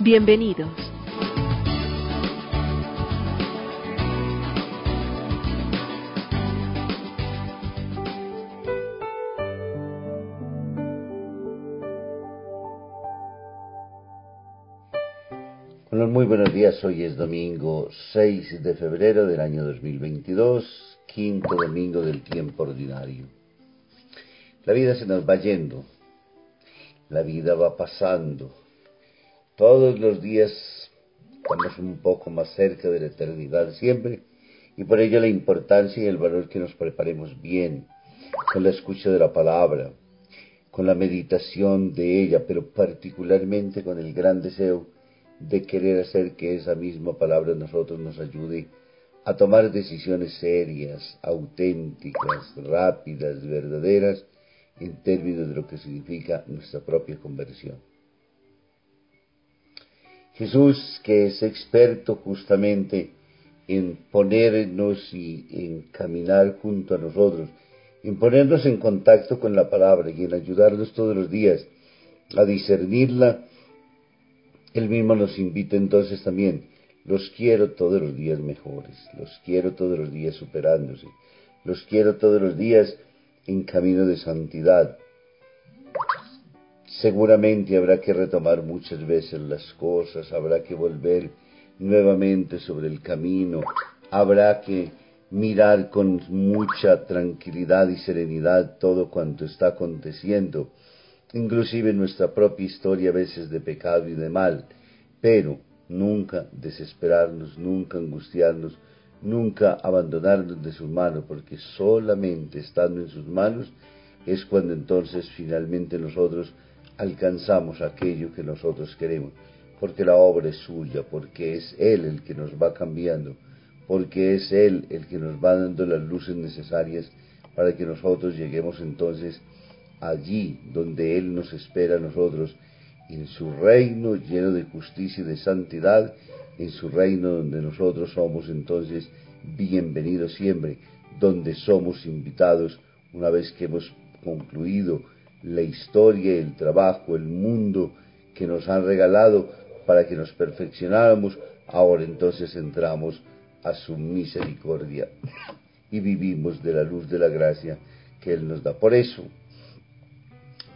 Bienvenidos. muy buenos días. Hoy es domingo 6 de febrero del año 2022, quinto domingo del tiempo ordinario. La vida se nos va yendo, la vida va pasando. Todos los días estamos un poco más cerca de la eternidad siempre y por ello la importancia y el valor que nos preparemos bien con la escucha de la palabra, con la meditación de ella, pero particularmente con el gran deseo de querer hacer que esa misma palabra a nosotros nos ayude a tomar decisiones serias, auténticas, rápidas, verdaderas, en términos de lo que significa nuestra propia conversión. Jesús, que es experto justamente en ponernos y en caminar junto a nosotros, en ponernos en contacto con la palabra y en ayudarnos todos los días a discernirla él mismo nos invita entonces también, los quiero todos los días mejores, los quiero todos los días superándose, los quiero todos los días en camino de santidad. Seguramente habrá que retomar muchas veces las cosas, habrá que volver nuevamente sobre el camino, habrá que mirar con mucha tranquilidad y serenidad todo cuanto está aconteciendo, inclusive nuestra propia historia a veces de pecado y de mal, pero nunca desesperarnos, nunca angustiarnos, nunca abandonarnos de sus manos, porque solamente estando en sus manos es cuando entonces finalmente nosotros alcanzamos aquello que nosotros queremos, porque la obra es suya, porque es Él el que nos va cambiando, porque es Él el que nos va dando las luces necesarias para que nosotros lleguemos entonces allí donde Él nos espera a nosotros, en su reino lleno de justicia y de santidad, en su reino donde nosotros somos entonces bienvenidos siempre, donde somos invitados una vez que hemos concluido la historia, el trabajo, el mundo que nos han regalado para que nos perfeccionáramos, ahora entonces entramos a su misericordia y vivimos de la luz de la gracia que Él nos da. Por eso,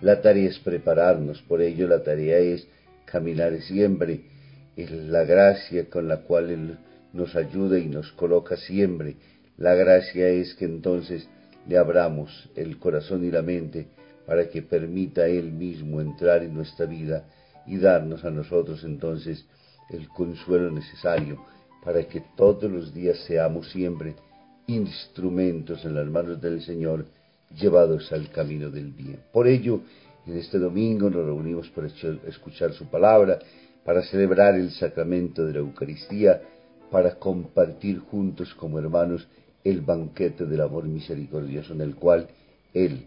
la tarea es prepararnos, por ello la tarea es caminar siempre en la gracia con la cual Él nos ayuda y nos coloca siempre. La gracia es que entonces le abramos el corazón y la mente para que permita Él mismo entrar en nuestra vida y darnos a nosotros entonces el consuelo necesario para que todos los días seamos siempre instrumentos en las manos del Señor llevados al camino del bien. Por ello, en este domingo nos reunimos para escuchar su palabra, para celebrar el sacramento de la Eucaristía, para compartir juntos como hermanos el banquete del amor misericordioso en el cual Él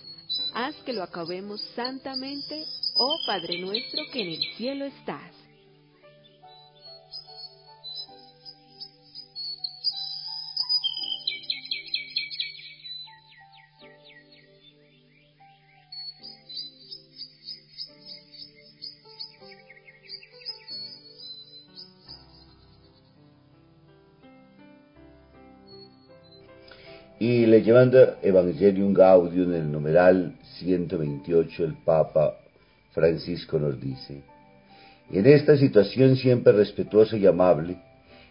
haz que lo acabemos santamente, oh Padre nuestro que en el cielo estás. y leyendo Evangelium Gaudium en el numeral 128, el Papa Francisco nos dice, en esta situación siempre respetuosa y amable,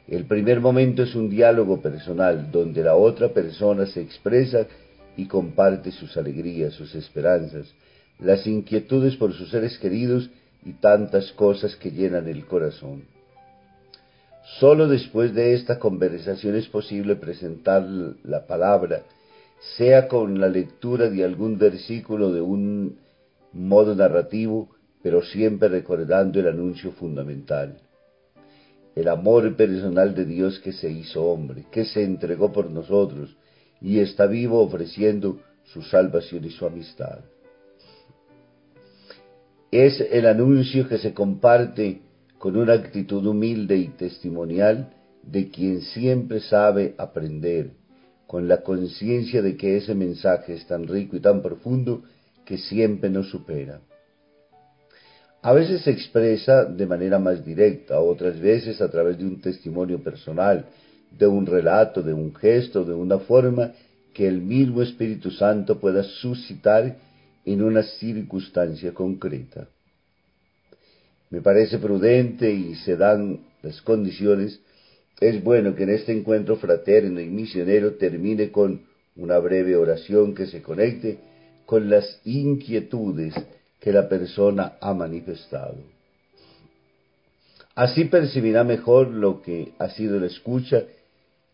el primer momento es un diálogo personal donde la otra persona se expresa y comparte sus alegrías, sus esperanzas, las inquietudes por sus seres queridos y tantas cosas que llenan el corazón. Solo después de esta conversación es posible presentar la palabra, sea con la lectura de algún versículo de un modo narrativo, pero siempre recordando el anuncio fundamental. El amor personal de Dios que se hizo hombre, que se entregó por nosotros y está vivo ofreciendo su salvación y su amistad. Es el anuncio que se comparte con una actitud humilde y testimonial de quien siempre sabe aprender, con la conciencia de que ese mensaje es tan rico y tan profundo que siempre nos supera. A veces se expresa de manera más directa, otras veces a través de un testimonio personal, de un relato, de un gesto, de una forma que el mismo Espíritu Santo pueda suscitar en una circunstancia concreta. Me parece prudente y se dan las condiciones, es bueno que en este encuentro fraterno y misionero termine con una breve oración que se conecte con las inquietudes que la persona ha manifestado. Así percibirá mejor lo que ha sido la escucha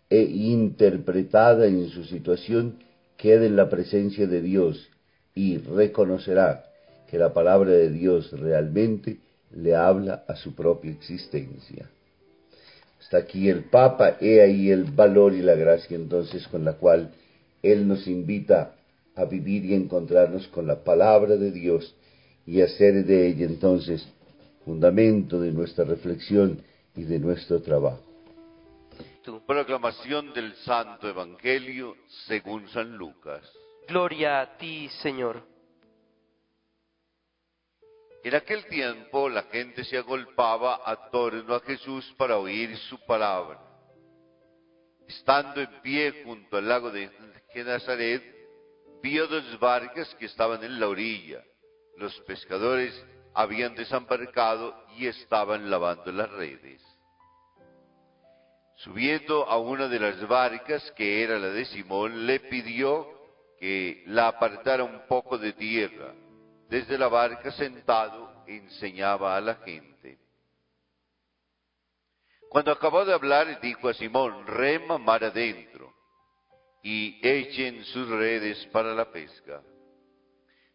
e interpretada en su situación queda en la presencia de Dios y reconocerá que la palabra de Dios realmente le habla a su propia existencia. Hasta aquí el Papa, he ahí el valor y la gracia entonces con la cual Él nos invita a vivir y encontrarnos con la palabra de Dios y hacer de ella entonces fundamento de nuestra reflexión y de nuestro trabajo. Proclamación del Santo Evangelio según San Lucas. Gloria a ti, Señor. En aquel tiempo la gente se agolpaba a torno a Jesús para oír su palabra. Estando en pie junto al lago de Genazaret, vio dos barcas que estaban en la orilla. Los pescadores habían desembarcado y estaban lavando las redes. Subiendo a una de las barcas, que era la de Simón, le pidió que la apartara un poco de tierra desde la barca sentado enseñaba a la gente. Cuando acabó de hablar, dijo a Simón, rema mar adentro y echen sus redes para la pesca.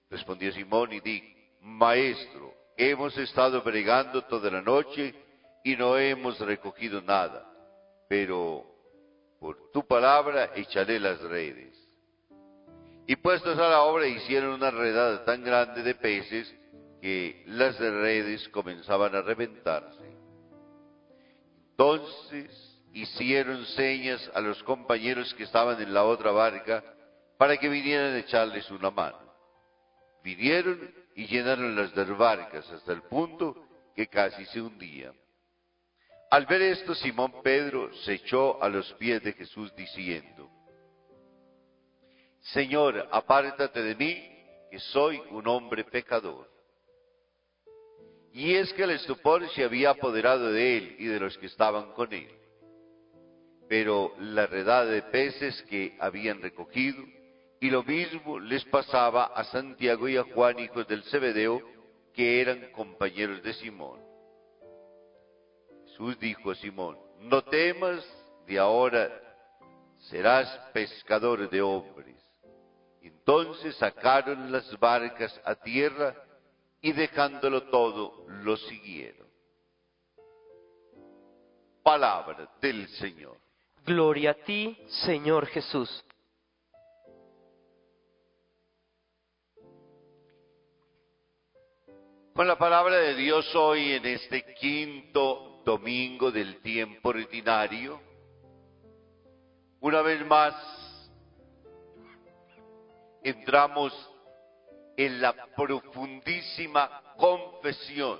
Respondió Simón y dijo, Maestro, hemos estado bregando toda la noche y no hemos recogido nada, pero por tu palabra echaré las redes. Y puestos a la obra hicieron una redada tan grande de peces que las redes comenzaban a reventarse. Entonces hicieron señas a los compañeros que estaban en la otra barca para que vinieran a echarles una mano. Vinieron y llenaron las dos barcas hasta el punto que casi se hundían. Al ver esto, Simón Pedro se echó a los pies de Jesús diciendo, Señor, apártate de mí, que soy un hombre pecador. Y es que el estupor se había apoderado de él y de los que estaban con él. Pero la redada de peces que habían recogido, y lo mismo les pasaba a Santiago y a Juan, hijos del Zebedeo, que eran compañeros de Simón. Jesús dijo a Simón, no temas, de ahora serás pescador de hombres. Entonces sacaron las barcas a tierra y dejándolo todo, lo siguieron. Palabra del Señor. Gloria a ti, Señor Jesús. Con la palabra de Dios hoy en este quinto domingo del tiempo ordinario, una vez más entramos en la profundísima confesión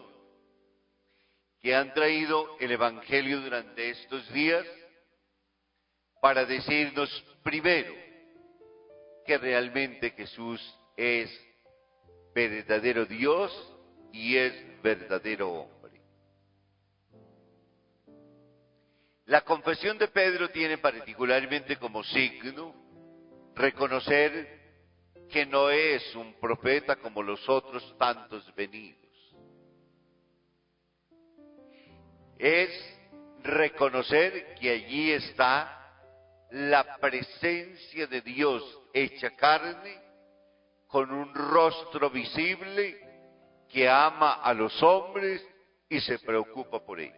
que han traído el Evangelio durante estos días para decirnos primero que realmente Jesús es verdadero Dios y es verdadero hombre. La confesión de Pedro tiene particularmente como signo reconocer que no es un profeta como los otros tantos venidos. Es reconocer que allí está la presencia de Dios hecha carne, con un rostro visible que ama a los hombres y se preocupa por ellos.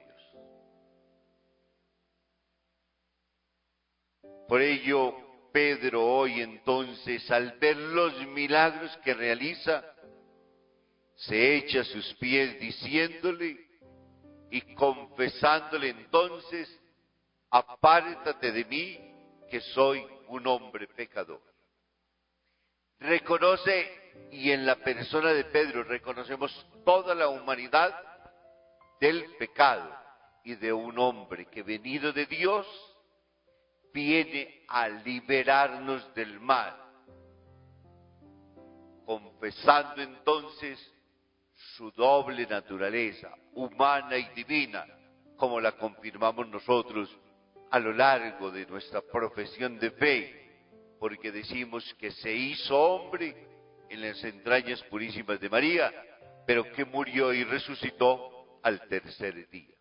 Por ello, Pedro hoy entonces, al ver los milagros que realiza, se echa a sus pies diciéndole y confesándole entonces, apártate de mí, que soy un hombre pecador. Reconoce, y en la persona de Pedro reconocemos toda la humanidad del pecado y de un hombre que venido de Dios viene a liberarnos del mal, confesando entonces su doble naturaleza, humana y divina, como la confirmamos nosotros a lo largo de nuestra profesión de fe, porque decimos que se hizo hombre en las entrañas purísimas de María, pero que murió y resucitó al tercer día.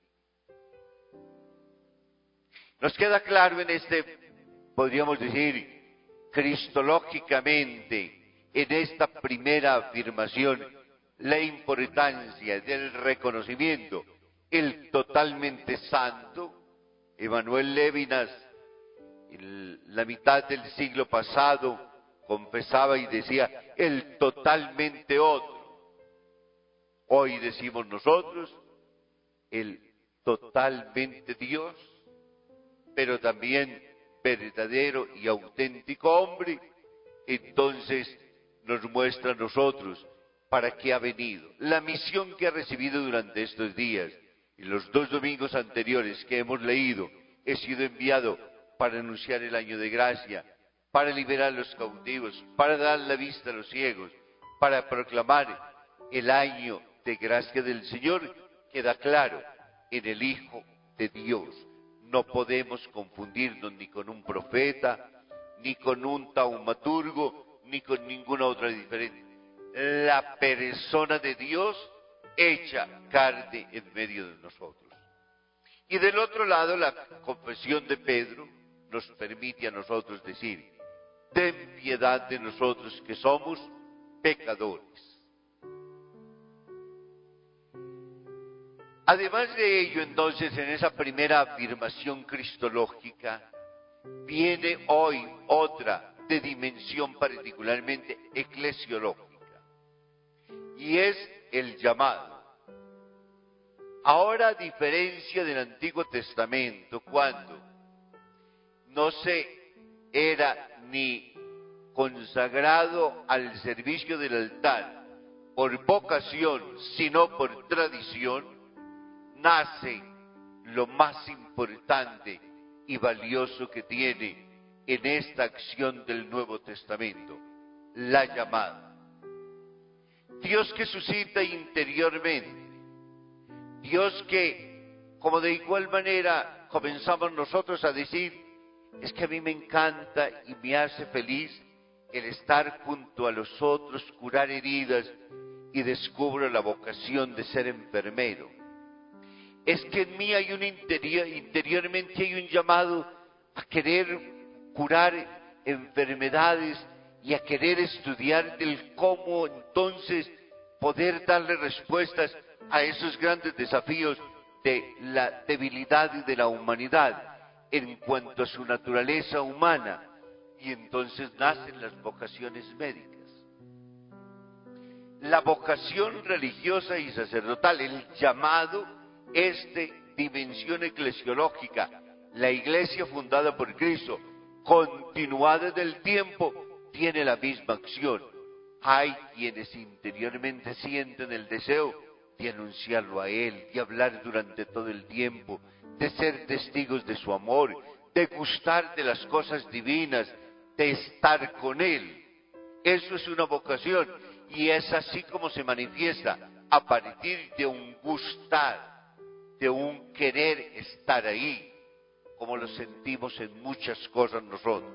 Nos queda claro en este, podríamos decir, cristológicamente, en esta primera afirmación, la importancia del reconocimiento, el totalmente santo, Emanuel Levinas, en la mitad del siglo pasado, confesaba y decía, el totalmente otro. Hoy decimos nosotros, el totalmente Dios, pero también verdadero y auténtico hombre, entonces nos muestra a nosotros para qué ha venido, la misión que ha recibido durante estos días, y los dos domingos anteriores que hemos leído, he sido enviado para anunciar el año de gracia, para liberar a los cautivos, para dar la vista a los ciegos, para proclamar el año de gracia del Señor, queda claro en el Hijo de Dios. No podemos confundirnos ni con un profeta, ni con un taumaturgo, ni con ninguna otra diferente. La persona de Dios hecha carne en medio de nosotros. Y del otro lado, la confesión de Pedro nos permite a nosotros decir, ten piedad de nosotros que somos pecadores. Además de ello, entonces, en esa primera afirmación cristológica, viene hoy otra de dimensión particularmente eclesiológica, y es el llamado. Ahora, a diferencia del Antiguo Testamento, cuando no se era ni consagrado al servicio del altar por vocación, sino por tradición, nace lo más importante y valioso que tiene en esta acción del Nuevo Testamento, la llamada. Dios que suscita interiormente, Dios que, como de igual manera comenzamos nosotros a decir, es que a mí me encanta y me hace feliz el estar junto a los otros, curar heridas y descubro la vocación de ser enfermero. Es que en mí hay un interior, interiormente hay un llamado a querer curar enfermedades y a querer estudiar del cómo entonces poder darle respuestas a esos grandes desafíos de la debilidad de la humanidad en cuanto a su naturaleza humana. Y entonces nacen las vocaciones médicas. La vocación religiosa y sacerdotal, el llamado es dimensión eclesiológica. La iglesia fundada por Cristo, continuada del tiempo, tiene la misma acción. Hay quienes interiormente sienten el deseo de anunciarlo a Él, de hablar durante todo el tiempo, de ser testigos de su amor, de gustar de las cosas divinas, de estar con Él. Eso es una vocación y es así como se manifiesta a partir de un gustar, de un querer estar ahí, como lo sentimos en muchas cosas nosotros.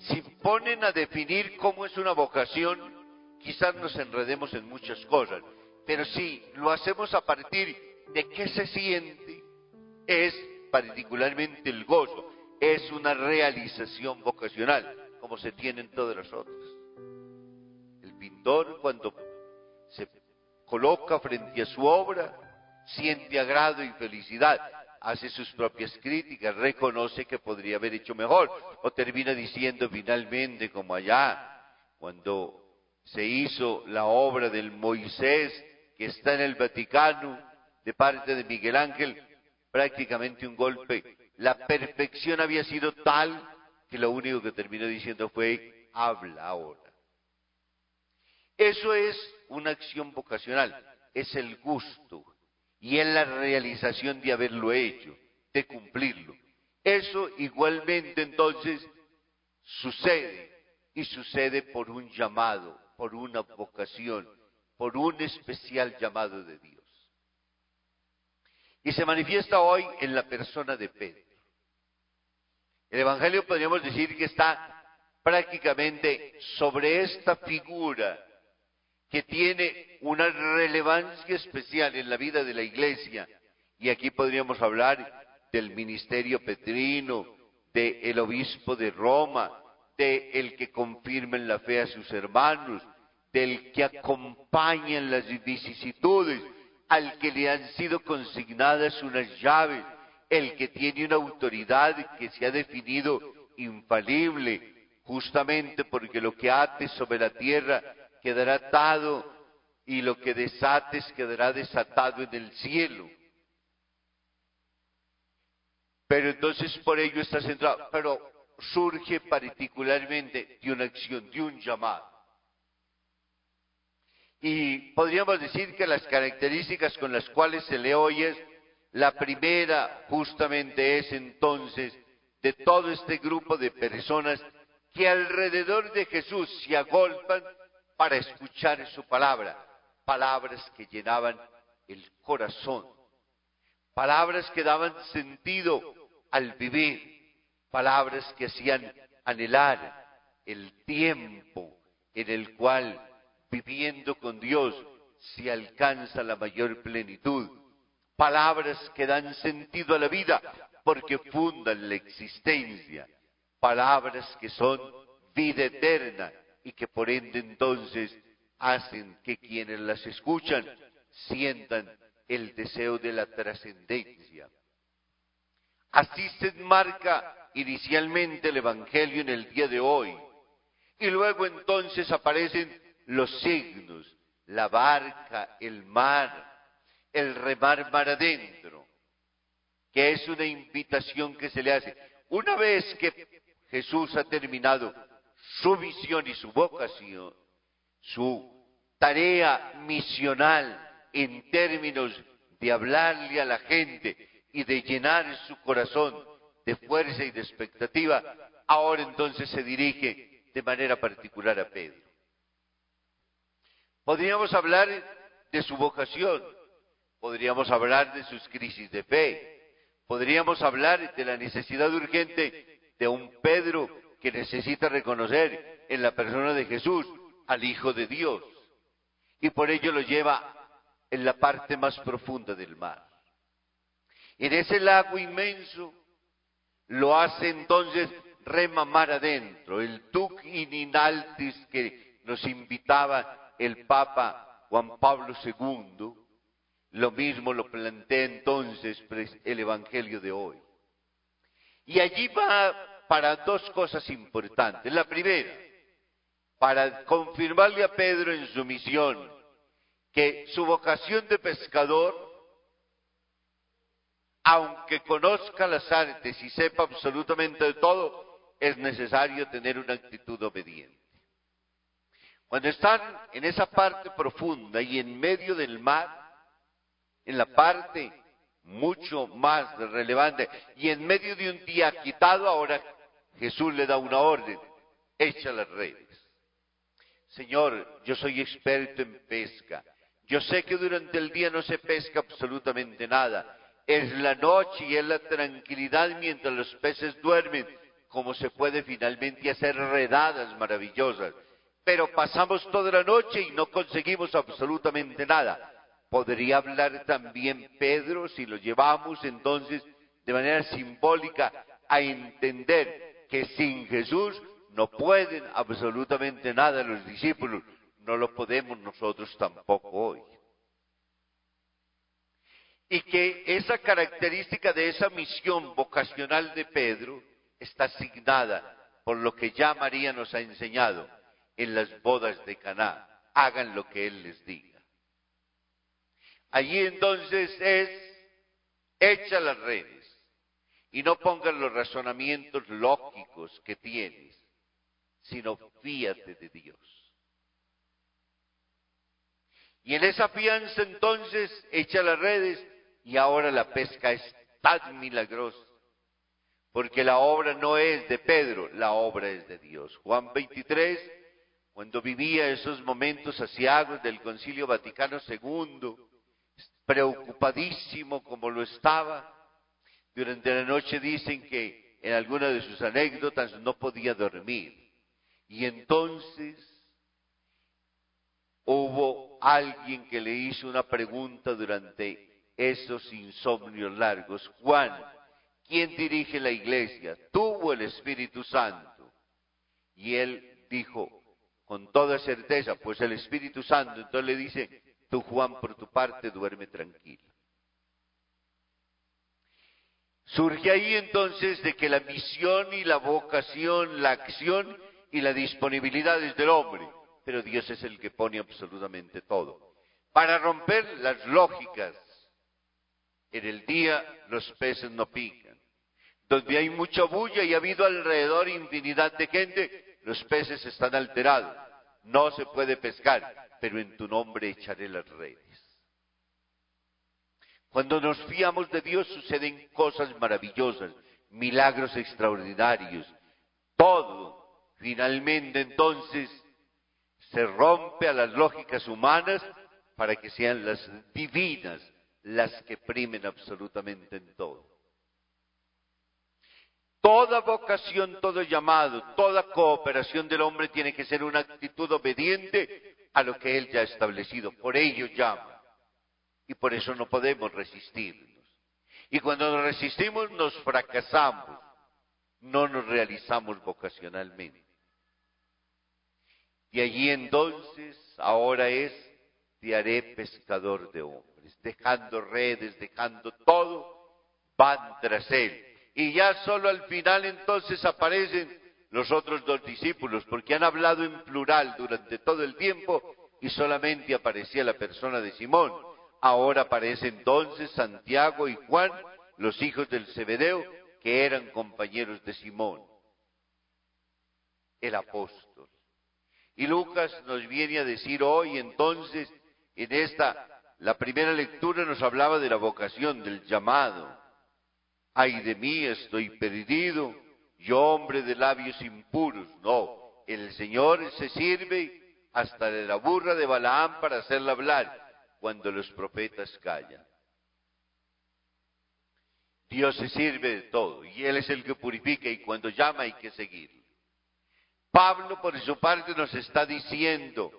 Si ponen a definir cómo es una vocación, quizás nos enredemos en muchas cosas, pero si lo hacemos a partir de qué se siente, es particularmente el gozo, es una realización vocacional, como se tienen todas las otras. El pintor cuando se coloca frente a su obra, siente agrado y felicidad, hace sus propias críticas, reconoce que podría haber hecho mejor, o termina diciendo finalmente, como allá, cuando se hizo la obra del Moisés que está en el Vaticano de parte de Miguel Ángel, prácticamente un golpe. La perfección había sido tal que lo único que terminó diciendo fue, habla ahora. Eso es una acción vocacional, es el gusto, y en la realización de haberlo hecho, de cumplirlo. Eso igualmente entonces sucede y sucede por un llamado, por una vocación, por un especial llamado de Dios. Y se manifiesta hoy en la persona de Pedro. El Evangelio podríamos decir que está prácticamente sobre esta figura que tiene una relevancia especial en la vida de la iglesia. Y aquí podríamos hablar del ministerio petrino, del obispo de Roma, del el que confirma en la fe a sus hermanos, del que acompaña en las vicisitudes, al que le han sido consignadas unas llaves, el que tiene una autoridad que se ha definido infalible, justamente porque lo que ate sobre la tierra quedará atado y lo que desates quedará desatado en el cielo. Pero entonces por ello está centrado, pero surge particularmente de una acción, de un llamado. Y podríamos decir que las características con las cuales se le oye, la primera justamente es entonces de todo este grupo de personas que alrededor de Jesús se agolpan para escuchar su palabra, palabras que llenaban el corazón, palabras que daban sentido al vivir, palabras que hacían anhelar el tiempo en el cual viviendo con Dios se alcanza la mayor plenitud, palabras que dan sentido a la vida porque fundan la existencia, palabras que son vida eterna y que por ende entonces hacen que quienes las escuchan sientan el deseo de la trascendencia. Así se enmarca inicialmente el Evangelio en el día de hoy. Y luego entonces aparecen los signos, la barca, el mar, el remar mar adentro, que es una invitación que se le hace. Una vez que Jesús ha terminado su visión y su vocación, su tarea misional en términos de hablarle a la gente y de llenar su corazón de fuerza y de expectativa, ahora entonces se dirige de manera particular a Pedro. Podríamos hablar de su vocación, podríamos hablar de sus crisis de fe, podríamos hablar de la necesidad urgente de un Pedro que necesita reconocer en la persona de Jesús al Hijo de Dios. Y por ello lo lleva en la parte más profunda del mar. En ese lago inmenso lo hace entonces remamar adentro, el tuc ininaltis que nos invitaba el Papa Juan Pablo II, lo mismo lo plantea entonces el Evangelio de hoy. Y allí va para dos cosas importantes. La primera, para confirmarle a Pedro en su misión que su vocación de pescador, aunque conozca las artes y sepa absolutamente de todo, es necesario tener una actitud obediente. Cuando están en esa parte profunda y en medio del mar, en la parte mucho más relevante y en medio de un día quitado, ahora Jesús le da una orden. echa las redes. Señor, yo soy experto en pesca. Yo sé que durante el día no se pesca absolutamente nada. Es la noche y es la tranquilidad mientras los peces duermen, como se puede finalmente hacer redadas maravillosas. Pero pasamos toda la noche y no conseguimos absolutamente nada. Podría hablar también Pedro si lo llevamos entonces de manera simbólica a entender que sin Jesús no pueden absolutamente nada los discípulos, no lo podemos nosotros tampoco hoy. Y que esa característica de esa misión vocacional de Pedro está asignada por lo que ya María nos ha enseñado en las bodas de Caná. Hagan lo que Él les diga. Allí entonces es, echa las redes y no pongas los razonamientos lógicos que tienes, sino fíate de Dios. Y en esa fianza entonces echa las redes y ahora la pesca es tan milagrosa, porque la obra no es de Pedro, la obra es de Dios. Juan 23, cuando vivía esos momentos asiagos del Concilio Vaticano II, preocupadísimo como lo estaba, durante la noche dicen que en alguna de sus anécdotas no podía dormir. Y entonces hubo alguien que le hizo una pregunta durante esos insomnios largos. Juan, ¿quién dirige la iglesia? ¿Tú o el Espíritu Santo? Y él dijo con toda certeza, pues el Espíritu Santo. Entonces le dice, tú Juan por tu parte duerme tranquilo. Surge ahí entonces de que la misión y la vocación, la acción y la disponibilidad es del hombre, pero Dios es el que pone absolutamente todo. Para romper las lógicas, en el día los peces no pican. Donde hay mucha bulla y ha habido alrededor infinidad de gente, los peces están alterados. No se puede pescar, pero en tu nombre echaré las redes. Cuando nos fiamos de Dios suceden cosas maravillosas, milagros extraordinarios. Todo, finalmente entonces, se rompe a las lógicas humanas para que sean las divinas las que primen absolutamente en todo. Toda vocación, todo llamado, toda cooperación del hombre tiene que ser una actitud obediente a lo que él ya ha establecido. Por ello llama. Y por eso no podemos resistirnos. Y cuando nos resistimos nos fracasamos. No nos realizamos vocacionalmente. Y allí entonces, ahora es, te haré pescador de hombres. Dejando redes, dejando todo, van tras él. Y ya solo al final entonces aparecen los otros dos discípulos, porque han hablado en plural durante todo el tiempo y solamente aparecía la persona de Simón. Ahora aparece entonces Santiago y Juan, los hijos del Zebedeo, que eran compañeros de Simón, el apóstol. Y Lucas nos viene a decir hoy entonces, en esta, la primera lectura nos hablaba de la vocación, del llamado ay de mí, estoy perdido, yo hombre de labios impuros. No, el Señor se sirve hasta de la burra de Balaam para hacerla hablar cuando los profetas callan. Dios se sirve de todo y Él es el que purifica y cuando llama hay que seguirlo. Pablo por su parte nos está diciendo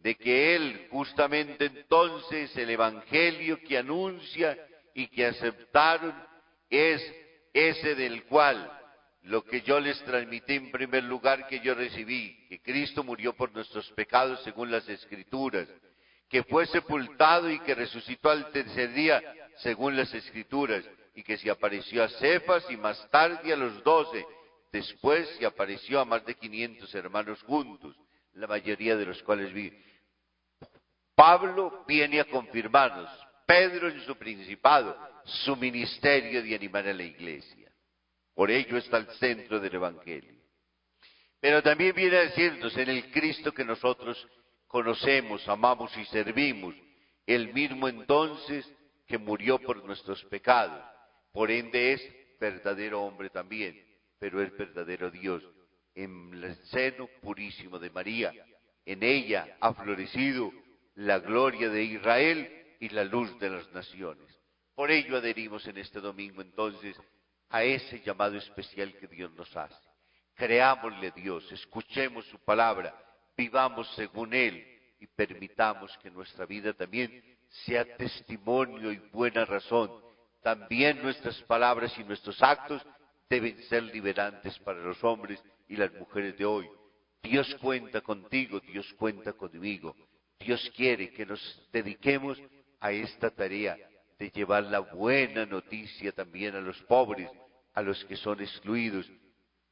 de que Él justamente entonces el Evangelio que anuncia y que aceptaron es ese del cual lo que yo les transmití en primer lugar que yo recibí, que Cristo murió por nuestros pecados según las Escrituras, que fue sepultado y que resucitó al tercer día según las Escrituras, y que se apareció a Cefas y más tarde a los doce, después se apareció a más de quinientos hermanos juntos, la mayoría de los cuales vi. Pablo viene a confirmarnos, Pedro en su principado, su ministerio de animar a la iglesia. Por ello está el centro del Evangelio. Pero también viene a decirnos en el Cristo que nosotros conocemos, amamos y servimos, el mismo entonces que murió por nuestros pecados. Por ende es verdadero hombre también, pero es verdadero Dios. en el seno purísimo de María. En ella ha florecido la gloria de Israel y la luz de las naciones. Por ello adherimos en este domingo entonces a ese llamado especial que Dios nos hace. Creámosle a Dios, escuchemos su palabra, vivamos según Él y permitamos que nuestra vida también sea testimonio y buena razón. También nuestras palabras y nuestros actos deben ser liberantes para los hombres y las mujeres de hoy. Dios cuenta contigo, Dios cuenta conmigo. Dios quiere que nos dediquemos a esta tarea de llevar la buena noticia también a los pobres, a los que son excluidos,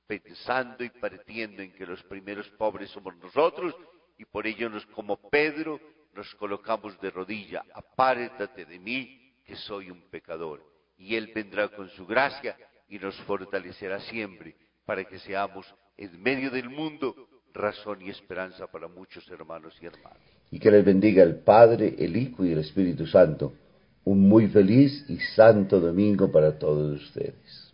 pensando y partiendo en que los primeros pobres somos nosotros y por ello nos como Pedro nos colocamos de rodilla, apártate de mí que soy un pecador. Y Él vendrá con su gracia y nos fortalecerá siempre para que seamos en medio del mundo razón y esperanza para muchos hermanos y hermanas. Y que les bendiga el Padre, el Hijo y el Espíritu Santo. Un muy feliz y santo domingo para todos ustedes.